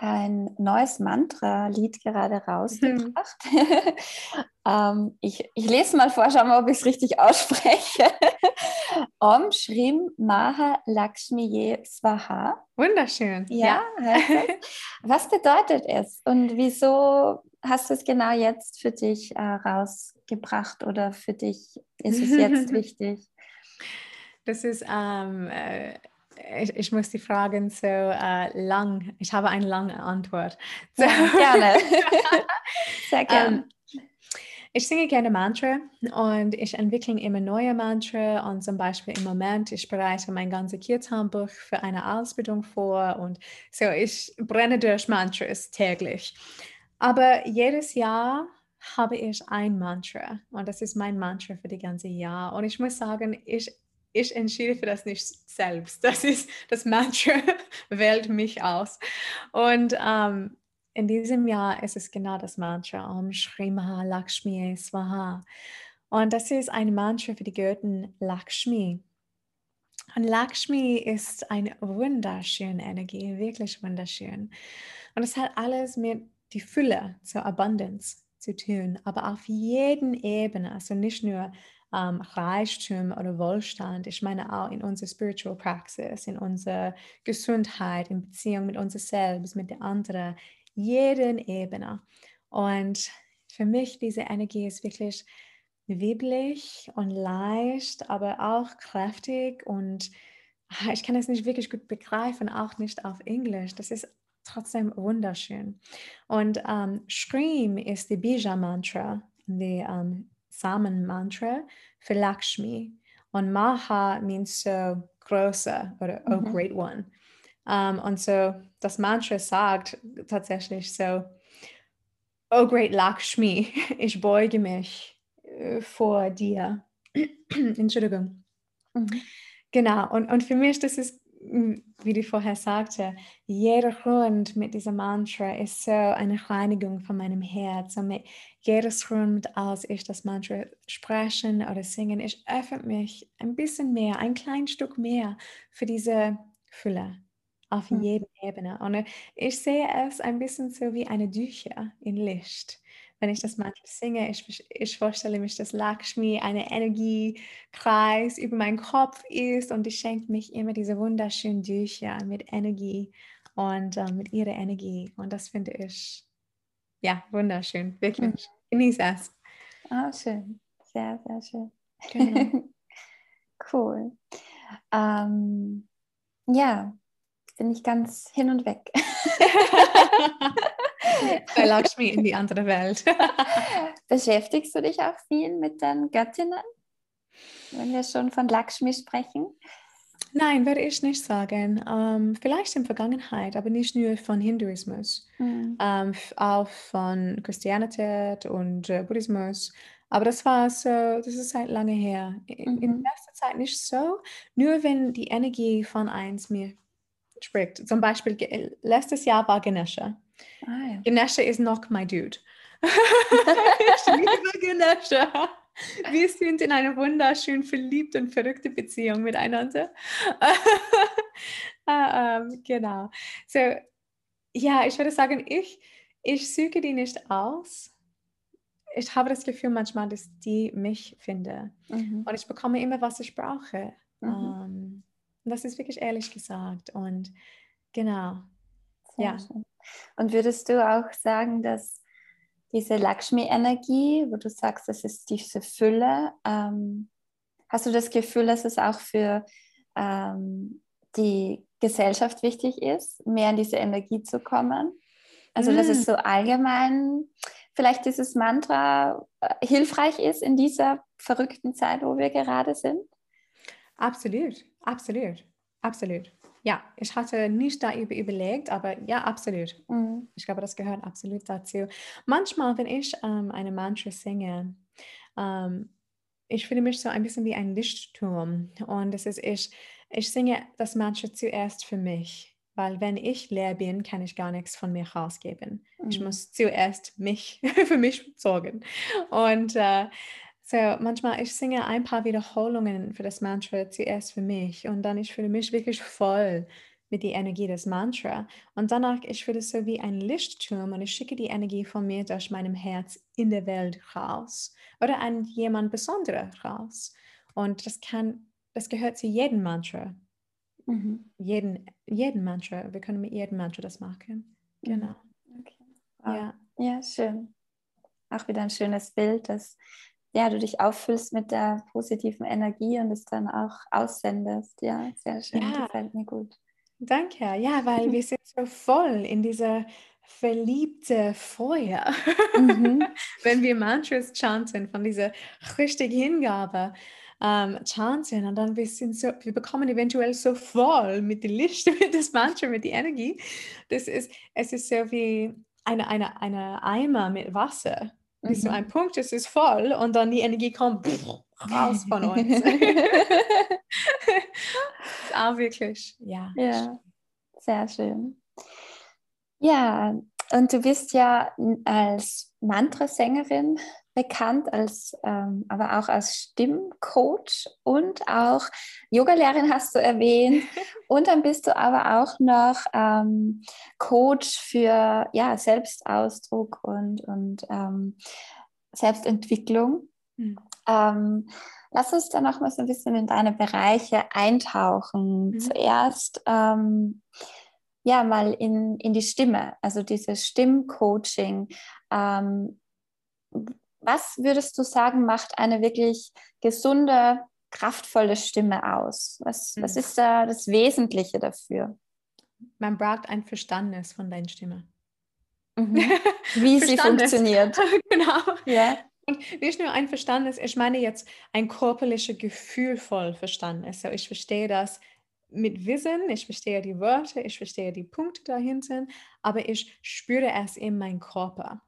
ein neues Mantra-Lied gerade rausgebracht. Mhm. ähm, ich, ich lese mal vor, schauen wir, ob ich es richtig ausspreche. Om Shrim Maha Lakshmiye Swaha.
Wunderschön.
Ja, ja. Was bedeutet es und wieso hast du es genau jetzt für dich äh, rausgebracht oder für dich ist es jetzt wichtig?
Das ist ähm, äh, ich, ich, muss die Fragen so äh, lang, ich habe eine lange Antwort.
So. Ja, gerne. Sehr gerne.
Um, ich singe gerne Mantra und ich entwickle immer neue Mantra und zum Beispiel im Moment, ich bereite mein ganzes Kirtanbuch für eine Ausbildung vor und so, ich brenne durch Mantras täglich. Aber jedes Jahr habe ich ein Mantra und das ist mein Mantra für das ganze Jahr und ich muss sagen, ich ich entschiede für das nicht selbst. Das ist das Mantra wählt mich aus. Und ähm, in diesem Jahr ist es genau das Mantra Om Shri Maha Lakshmi Swaha. Und das ist ein Mantra für die Göttin Lakshmi. Und Lakshmi ist eine wunderschöne Energie, wirklich wunderschön. Und es hat alles mit die Fülle zur Abundance zu tun, aber auf jeden Ebene, also nicht nur ähm, Reichtum oder Wohlstand. Ich meine auch in unserer Spiritual Praxis, in unserer Gesundheit, in Beziehung mit uns selbst, mit den anderen, jeden Ebene. Und für mich diese Energie ist wirklich wibbelig und leicht, aber auch kräftig und ah, ich kann es nicht wirklich gut begreifen, auch nicht auf Englisch. Das ist trotzdem wunderschön. Und ähm, Scream ist die Bija-Mantra, die ähm, Samen-Mantra für Lakshmi. Und Maha means so großer oder oh mhm. great one. Um, und so das Mantra sagt tatsächlich so, oh great Lakshmi, ich beuge mich äh, vor dir. Entschuldigung. Mhm. Genau, und, und für mich, das ist wie du vorher sagte, jeder Grund mit diesem Mantra ist so eine Reinigung von meinem Herz. Und mit jedes Grund, als ich das Mantra sprechen oder singen, ich öffne mich ein bisschen mehr, ein klein Stück mehr für diese Fülle auf mhm. jeder Ebene. Und ich sehe es ein bisschen so wie eine Düche in Licht wenn ich das manchmal singe, ich, ich vorstelle mich, dass Lakshmi eine Energiekreis über meinen Kopf ist und die schenkt mich immer diese wunderschönen Bücher mit Energie und äh, mit ihrer Energie. Und das finde ich, ja, wunderschön, wirklich. Mhm. Genieße es.
Ah, schön. Sehr, sehr schön. Genau. cool. Ähm, ja, bin ich ganz hin und weg.
Bei Lakshmi in die andere Welt.
Beschäftigst du dich auch viel mit den Göttinnen, wenn wir schon von Lakshmi sprechen?
Nein, würde ich nicht sagen. Ähm, vielleicht in Vergangenheit, aber nicht nur von Hinduismus, mhm. ähm, auch von Christianität und äh, Buddhismus. Aber das war so, das ist seit lange her. In, mhm. in letzter Zeit nicht so. Nur wenn die Energie von eins mir spricht. Zum Beispiel letztes Jahr war Ganesha. Ah, ja. Ganesha ist noch mein Dude. ich liebe Ganesha. Wir sind in einer wunderschön verliebten und verrückten Beziehung miteinander. ah, ähm, genau. So, ja, ich würde sagen, ich, ich suche die nicht aus. ich habe das Gefühl manchmal, dass die mich finden. Mhm. Und ich bekomme immer, was ich brauche. Mhm. Um, ähm, das ist wirklich ehrlich gesagt. Und genau.
Sehr ja. Schön. Und würdest du auch sagen, dass diese Lakshmi-Energie, wo du sagst, das ist diese Fülle, ähm, hast du das Gefühl, dass es auch für ähm, die Gesellschaft wichtig ist, mehr in diese Energie zu kommen? Also, mm. dass es mm. so allgemein vielleicht dieses Mantra äh, hilfreich ist in dieser verrückten Zeit, wo wir gerade sind?
Absolut, absolut, absolut. Ja, ich hatte nicht darüber überlegt, aber ja, absolut. Mhm. Ich glaube, das gehört absolut dazu. Manchmal, wenn ich ähm, eine Mantra singe, ähm, ich fühle mich so ein bisschen wie ein Lichtturm. Und das ist, ich, ich singe das Mantra zuerst für mich. Weil wenn ich leer bin, kann ich gar nichts von mir rausgeben. Mhm. Ich muss zuerst mich für mich sorgen. Und äh, so manchmal, ich singe ein paar Wiederholungen für das Mantra zuerst für mich und dann ich fühle mich wirklich voll mit der Energie des Mantra. Und danach, ich fühle es so wie ein Lichtturm und ich schicke die Energie von mir durch meinem Herz in der Welt raus oder an jemand Besonderer raus. Und das kann, das gehört zu jedem Mantra. Mhm. Jeden, jeden Mantra. Wir können mit jedem Mantra das machen. Mhm. Genau.
Okay. Wow. Ja. ja, schön. Auch wieder ein schönes Bild, dass ja, du dich auffüllst mit der positiven Energie und es dann auch aussendest. Ja, sehr schön. Ja. Gefällt mir gut.
Danke. Ja, weil wir sind so voll in dieser verliebte Feuer, mhm. wenn wir Mantras chanten, von dieser richtigen Hingabe ähm, chanten und dann wir sind so, wir bekommen eventuell so voll mit dem Licht, mit dem Mantra, mit der Energie. Das ist, es ist so wie eine, eine, eine Eimer mit Wasser. Mhm. Bis zu einem Punkt ist es voll und dann die Energie kommt raus von uns. auch wirklich, ja.
Ja, sehr schön. Ja, und du bist ja als Mantrasängerin bekannt, als, ähm, aber auch als Stimmcoach und auch Yogalehrerin hast du erwähnt. und dann bist du aber auch noch ähm, Coach für ja, Selbstausdruck und, und ähm, Selbstentwicklung. Mhm. Ähm, lass uns dann noch mal so ein bisschen in deine Bereiche eintauchen. Mhm. Zuerst ähm, ja mal in, in die Stimme, also dieses Stimmcoaching. Was würdest du sagen, macht eine wirklich gesunde, kraftvolle Stimme aus? Was, mhm. was ist da das Wesentliche dafür?
Man braucht ein Verständnis von deiner Stimme.
Mhm. Wie sie funktioniert.
genau. Ja. Und nicht nur ein Verständnis, ich meine jetzt ein körperliches, gefühlvoll Verständnis. Also ich verstehe das mit Wissen, ich verstehe die Wörter, ich verstehe die Punkte dahinter, aber ich spüre es in meinem Körper.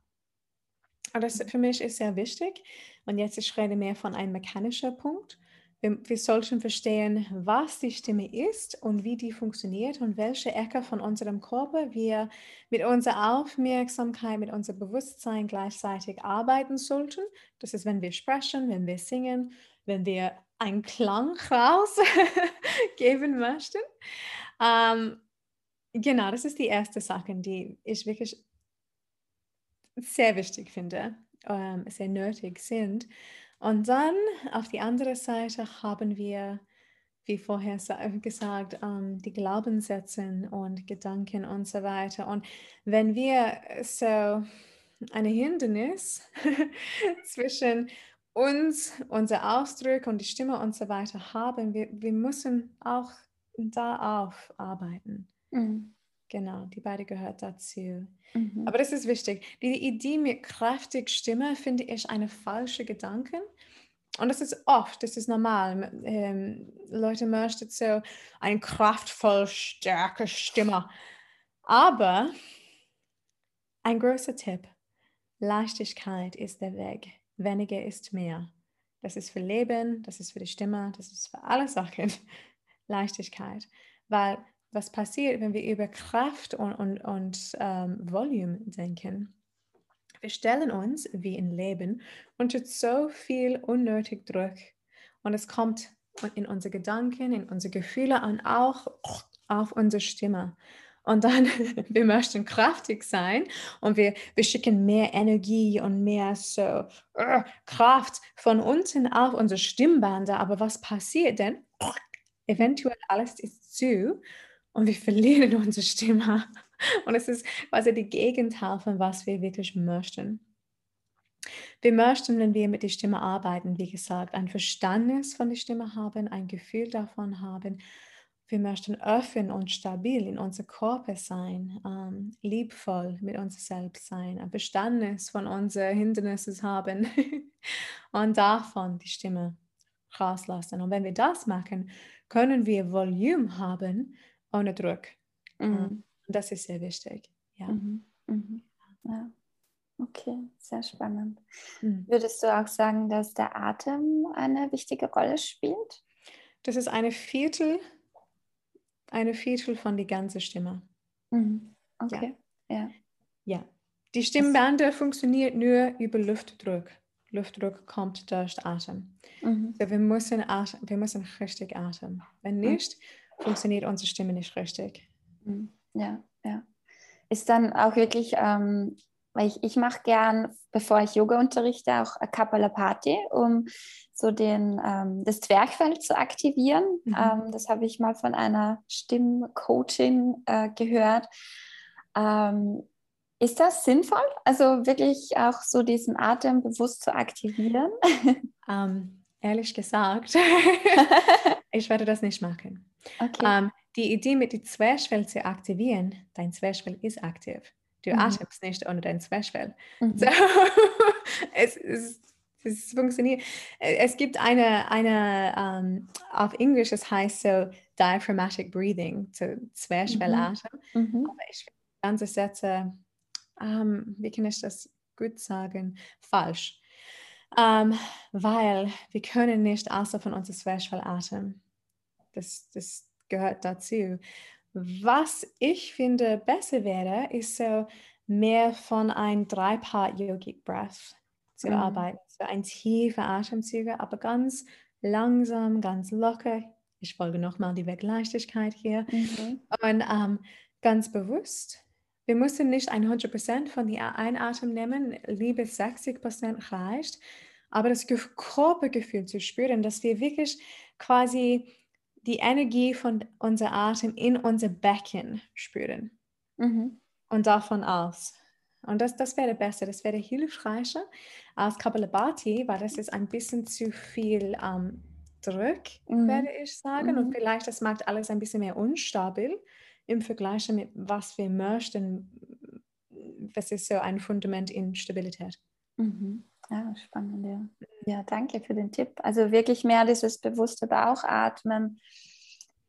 Und das für mich ist sehr wichtig. Und jetzt ich rede mehr von einem mechanischen Punkt. Wir, wir, sollten verstehen, was die Stimme ist und wie die funktioniert und welche Ecke von unserem Körper wir mit unserer Aufmerksamkeit, mit unserem Bewusstsein gleichzeitig arbeiten sollten. Das ist, wenn wir sprechen, wenn wir singen, wenn wir einen Klang rausgeben möchten. Ähm, genau, das ist die erste Sache, die ich wirklich sehr wichtig finde, ähm, sehr nötig sind. Und dann auf die andere Seite haben wir, wie vorher gesagt, ähm, die Glaubenssätze und Gedanken und so weiter. Und wenn wir so eine Hindernis zwischen uns, unser Ausdruck und die Stimme und so weiter haben, wir, wir müssen auch da aufarbeiten. Mhm. Genau, die beide gehört dazu. Mhm. Aber das ist wichtig. Die Idee mit kräftig Stimme finde ich eine falsche Gedanke. Und das ist oft, das ist normal. Ähm, Leute möchten so eine kraftvoll starke Stimme. Aber ein großer Tipp, Leichtigkeit ist der Weg. Weniger ist mehr. Das ist für Leben, das ist für die Stimme, das ist für alle Sachen Leichtigkeit. Weil was passiert, wenn wir über Kraft und, und, und ähm, Volume denken. Wir stellen uns, wie im Leben, unter so viel unnötig Druck. Und es kommt in unsere Gedanken, in unsere Gefühle und auch auf unsere Stimme. Und dann, wir möchten kraftig sein und wir, wir schicken mehr Energie und mehr so uh, Kraft von unten auf unsere Stimmbänder. Aber was passiert denn? Eventuell alles ist zu und wir verlieren unsere Stimme. Und es ist quasi die Gegenteil von was wir wirklich möchten. Wir möchten, wenn wir mit der Stimme arbeiten, wie gesagt, ein Verständnis von der Stimme haben, ein Gefühl davon haben wir möchten offen und stabil in unser Körper sein, ähm, liebvoll mit uns selbst sein, ein Verständnis von unseren Hindernissen haben und davon die Stimme rauslassen. Und wenn wir das machen, können wir Volumen haben ohne Druck. Mhm. Ähm, das ist sehr wichtig. Ja. Mhm.
Mhm. ja. Okay, sehr spannend. Mhm. Würdest du auch sagen, dass der Atem eine wichtige Rolle spielt?
Das ist eine Viertel eine Viertel von die ganze Stimme.
Mhm. Okay.
Ja. ja. ja. Die Stimmbänder funktioniert nur über Luftdruck. Luftdruck kommt durch Atem. Mhm. So wir, müssen atmen, wir müssen richtig atmen. Wenn mhm. nicht, mhm. Funktioniert unsere Stimme nicht richtig.
Mhm. Ja, ja. Ist dann auch wirklich ähm, weil ich, ich mache gern, bevor ich Yoga unterrichte, auch Kapalapati, um so den, ähm, das Zwerchfell zu aktivieren. Mhm. Ähm, das habe ich mal von einer Stimmcoaching äh, gehört. Ähm, ist das sinnvoll? Also wirklich auch so diesen Atem bewusst zu aktivieren?
Ähm, ehrlich gesagt, ich werde das nicht machen. Okay. Ähm, die Idee mit dem Zwerchfell zu aktivieren, dein Zwerchfell ist aktiv. Du mhm. atmest nicht ohne dein Zwerchfell. Mhm. So, es, es, es, funktioniert. Es gibt eine, eine um, ähm, auf Englisch, es heißt so Diaphragmatic Breathing, so Zwerchfellatem. Mhm. mhm. Aber ich finde ganze Sätze, um, ähm, wie kann ich das gut sagen, falsch. Ähm, weil wir können nicht außer von unserem Zwerchfell atmen. Das, das gehört dazu. Was ich finde besser wäre, ist so mehr von einem Drei-Part Yogic Breath zu mhm. arbeiten. So ein tiefer Atemzüge, aber ganz langsam, ganz locker. Ich folge nochmal die Wegleichtigkeit hier. Mhm. Und ähm, ganz bewusst. Wir müssen nicht 100% von der Einatmen nehmen, lieber 60% reicht. Aber das Körpergefühl zu spüren, dass wir wirklich quasi die Energie von unserem Atem in unser Becken spüren. Mhm. Und davon aus. Und das, das wäre besser, das wäre hilfreicher als Kapalabhati, weil das ist ein bisschen zu viel ähm, Druck, mhm. werde ich sagen. Mhm. Und vielleicht das macht alles ein bisschen mehr unstabil im Vergleich mit was wir möchten. Das ist so ein Fundament in Stabilität.
Mhm. Ja, spannend, ja. Ja, danke für den Tipp. Also wirklich mehr dieses bewusste Bauchatmen,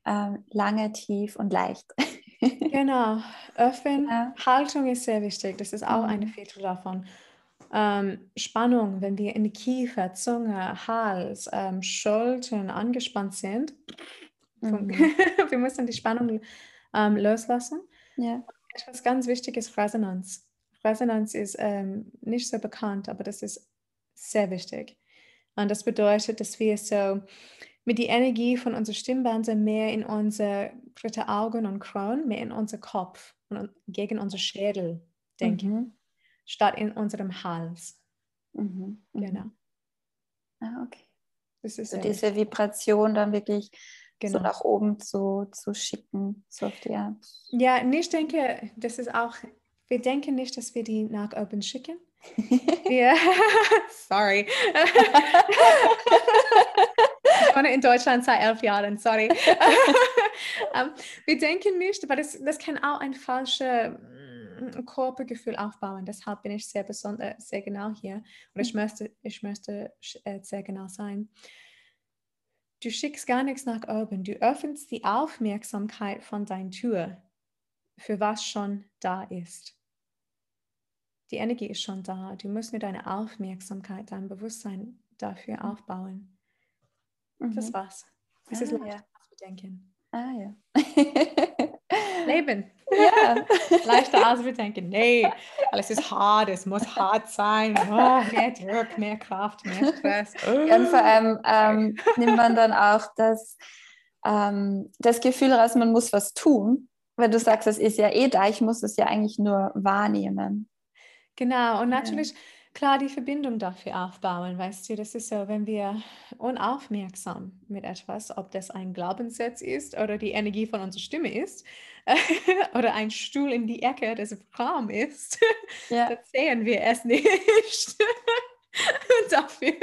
äh, lange, tief und leicht.
genau, öffnen. Ja. Haltung ist sehr wichtig. Das ist auch mhm. eine Viertel davon. Ähm, Spannung, wenn wir in die Kiefer, Zunge, Hals, ähm, Schultern angespannt sind. Mhm. wir müssen die Spannung ähm, loslassen. Ja. Etwas ganz Wichtiges, Resonanz. Resonanz ist ähm, nicht so bekannt, aber das ist sehr wichtig. Und das bedeutet, dass wir so mit der Energie von unserer Stimmbänder mehr in unser dritte Augen und Kron, mehr in unser Kopf und gegen unser Schädel denken, mhm. statt in unserem Hals. Mhm. mhm. Genau.
Ah, okay. Das ist so diese Vibration dann wirklich genau. so nach oben zu, zu schicken, so auf die Art.
Ja, ich denke, das ist auch, wir denken nicht, dass wir die nach oben schicken, ja, sorry. ich wohne in Deutschland seit elf Jahren, sorry. um, ähm, wir denken nicht, aber das, das kann auch ein falsches mm, Körpergefühl aufbauen. Deshalb bin ich sehr besonders, sehr genau hier. Und ich möchte, ich möchte äh, sehr genau sein. Du schickst gar nichts nach oben. Du öffnest die Aufmerksamkeit von deiner Tür für was schon da ist die Energie ist schon da. Du musst nur deine Aufmerksamkeit, dein Bewusstsein dafür mhm. aufbauen. Mhm. Das war's. Es ah, ist leicht, ja. denken.
Ah ja.
Leben. Ja. Leichter als wir denken. Nee, alles ist hart, es muss hart sein. Oh, mehr Druck, mehr Kraft, mehr Stress.
Ja, und vor allem ähm, nimmt man dann auch das, ähm, das Gefühl raus, man muss was tun Weil du sagst, es ist ja eh da, ich muss es ja eigentlich nur wahrnehmen.
Genau, und natürlich, ja. Klar, die Verbindung dafür aufbauen, weißt du, das ist so, wenn wir unaufmerksam mit etwas, ob das ein Glaubenssatz ist oder die Energie von unserer Stimme ist oder ein Stuhl in die Ecke, das Raum ist, ja. dann sehen wir es nicht. und dafür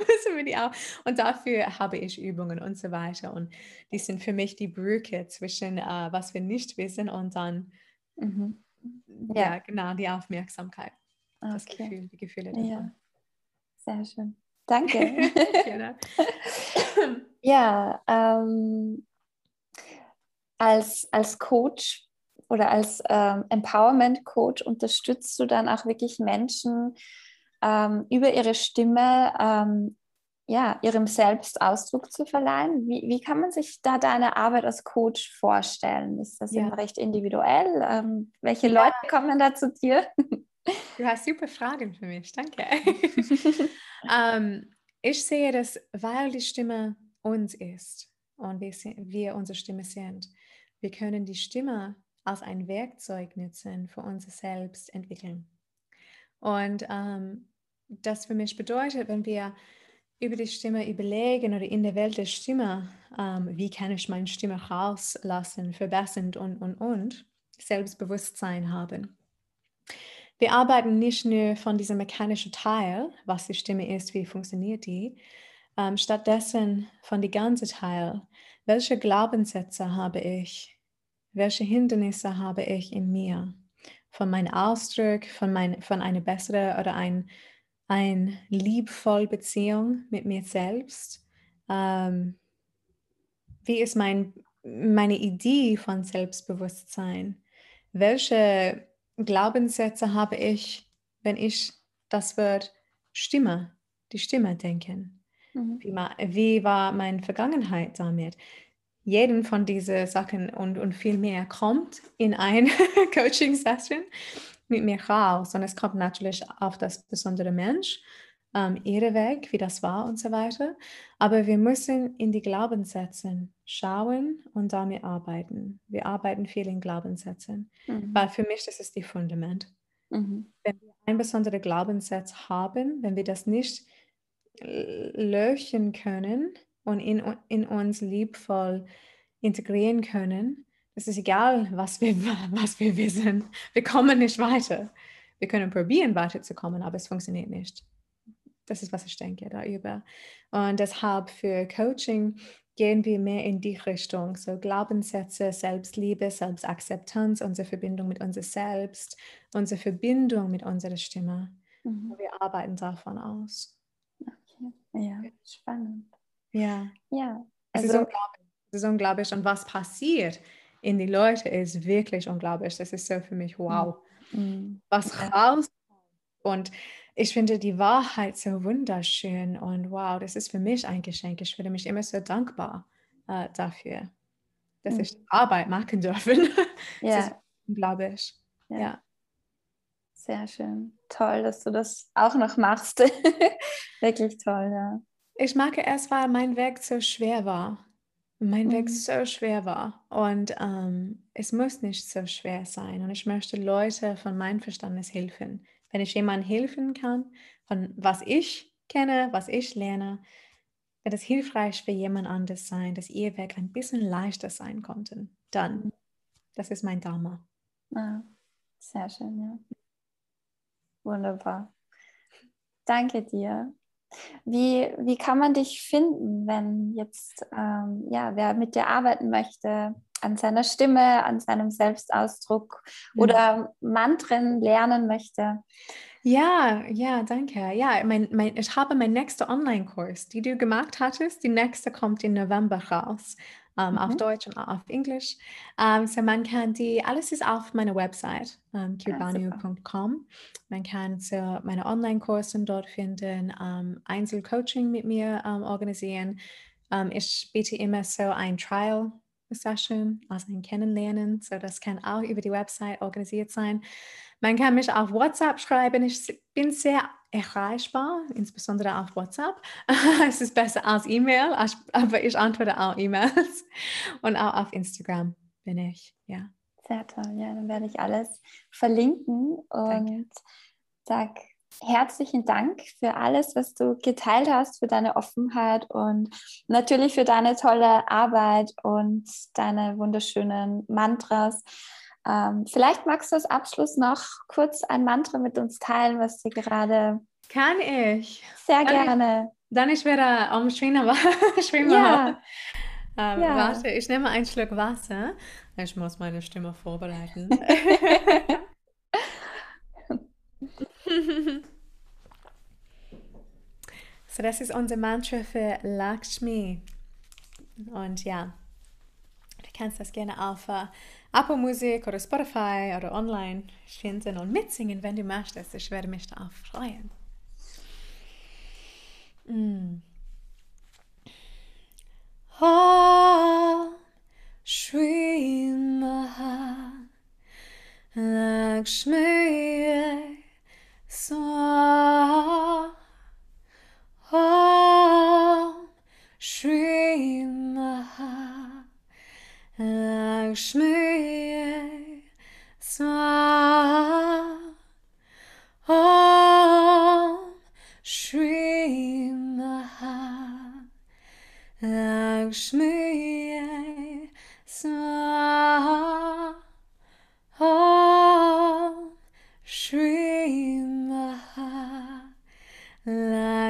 müssen wir die auch. Und dafür habe ich Übungen und so weiter. Und die sind für mich die Brücke zwischen, uh, was wir nicht wissen und dann, mhm. ja. ja. genau, die Aufmerksamkeit. Okay. Das Gefühl, die Gefühle davon.
Ja. Sehr schön. Danke. ja, ähm, als, als Coach oder als ähm, Empowerment Coach unterstützt du dann auch wirklich Menschen, ähm, über ihre Stimme ähm, ja, ihrem Selbst Ausdruck zu verleihen. Wie, wie kann man sich da deine Arbeit als Coach vorstellen? Ist das ja. immer recht individuell? Ähm, welche ja. Leute kommen da zu dir?
Du hast super Fragen für mich, danke. ähm, ich sehe das, weil die Stimme uns ist und wir, wir unsere Stimme sind. Wir können die Stimme als ein Werkzeug nutzen für unser Selbst entwickeln. Und ähm, das für mich bedeutet, wenn wir über die Stimme überlegen oder in der Welt der Stimme, ähm, wie kann ich meine Stimme rauslassen, verbessern und, und, und, Selbstbewusstsein haben. Wir arbeiten nicht nur von diesem mechanischen Teil, was die Stimme ist, wie funktioniert die, ähm, stattdessen von dem ganzen Teil. Welche Glaubenssätze habe ich? Welche Hindernisse habe ich in mir? Von meinem Ausdruck, von, mein, von einer besseren oder ein eine liebvolle Beziehung mit mir selbst? Ähm, wie ist mein, meine Idee von Selbstbewusstsein? Welche Glaubenssätze habe ich, wenn ich das Wort Stimme, die Stimme denken? Mhm. Wie, wie, war meine Vergangenheit damit? Jeden von diesen Sachen und, und viel mehr kommt in eine Coaching-Session mit mir raus. Und es kommt natürlich auf das besondere Mensch, ähm, ihre Weg, wie das war und so weiter. Aber wir müssen in die Glaubenssätze schauen und damit arbeiten. Wir arbeiten viel in Glaubenssätzen, mhm. weil für mich das ist die Fundament. Mhm. Wenn wir einen besonderen Glaubenssatz haben, wenn wir das nicht löschen können und in, in uns liebvoll integrieren können, es ist egal, was wir, was wir wissen. Wir kommen nicht weiter. Wir können probieren, weiterzukommen, aber es funktioniert nicht. Das ist, was ich denke darüber. Und deshalb für Coaching gehen wir mehr in die Richtung. So Glaubenssätze, Selbstliebe, Selbstakzeptanz, unsere Verbindung mit uns selbst, unsere Verbindung mit unserer Stimme. Mhm. Wir arbeiten davon aus.
Okay. Ja, spannend.
Ja.
Ja.
Also, es, ist also unglaublich. es ist unglaublich. Und was passiert, in die Leute ist wirklich unglaublich. Das ist so für mich, wow, mhm. was raus. Und ich finde die Wahrheit so wunderschön und wow, das ist für mich ein Geschenk. Ich fühle mich immer so dankbar äh, dafür, dass mhm. ich Arbeit machen dürfen. Ja. Das ist unglaublich. Ja. ja.
Sehr schön. Toll, dass du das auch noch machst. Wirklich toll, ja.
Ich mag es, weil mein Weg so schwer war mein Weg mhm. so schwer war. Und ähm, es muss nicht so schwer sein. Und ich möchte Leute von meinem Verständnis helfen. Wenn ich jemandem helfen kann, von was ich kenne, was ich lerne, wird es hilfreich für jemand anderes sein, dass ihr Weg ein bisschen leichter sein konnte. Dann, das ist mein Dharma.
Ah, sehr schön, ja. Wunderbar. Danke dir. Wie, wie kann man dich finden, wenn jetzt, ähm, ja, wer mit dir arbeiten möchte, an seiner Stimme, an seinem Selbstausdruck mhm. oder Mantren lernen möchte?
Ja, ja, danke. Ja, mein, mein, ich habe meinen nächsten Online-Kurs, die du gemacht hattest. Die nächste kommt im November raus um, mhm. auf Deutsch und auf Englisch. Um, so man kann die, alles ist auf meiner Website, um, kirbanu.com. Man kann so meine Online-Kurse dort finden, um, Einzelcoaching mit mir organisieren. ich biete immer so ein Trial Session, also ein Kennenlernen. So das kann auch über die Website organisiert sein. Man kann mich auf WhatsApp schreiben. Ich bin sehr erreichbar, insbesondere auf WhatsApp. es ist besser als E-Mail, aber ich antworte auch E-Mails und auch auf Instagram bin ich, ja.
Sehr toll, ja, dann werde ich alles verlinken und sag herzlichen Dank für alles, was du geteilt hast, für deine Offenheit und natürlich für deine tolle Arbeit und deine wunderschönen Mantras. Ähm, vielleicht magst du als Abschluss noch kurz ein Mantra mit uns teilen, was dir gerade.
Kann ich.
Sehr Kann gerne.
Ich, dann ich werde am Schwimmen. Ja. Ähm, ja. Warte, ich nehme einen Schluck Wasser. Ich muss meine Stimme vorbereiten. so, das ist unser Mantra für Lakshmi. Und ja, du kannst das gerne auf uh, Apple Musik oder Spotify oder online finden und mitsingen, wenn du möchtest. Ich werde mich darauf freuen. Mm. Om Shri Maha Lakshmi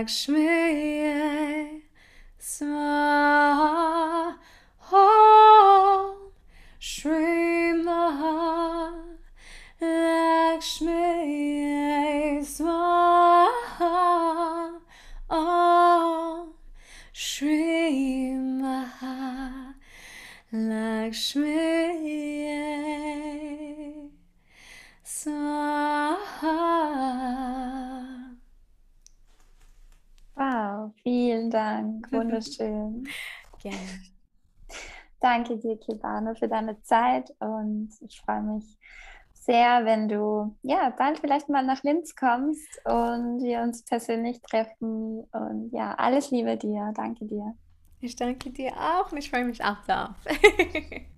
Lakshmi
wunderschön.
Gerne.
Danke dir, Kibano, für deine Zeit und ich freue mich sehr, wenn du ja bald vielleicht mal nach Linz kommst und wir uns persönlich treffen. Und ja, alles Liebe dir. Danke dir.
Ich danke dir auch und ich freue mich auch darauf.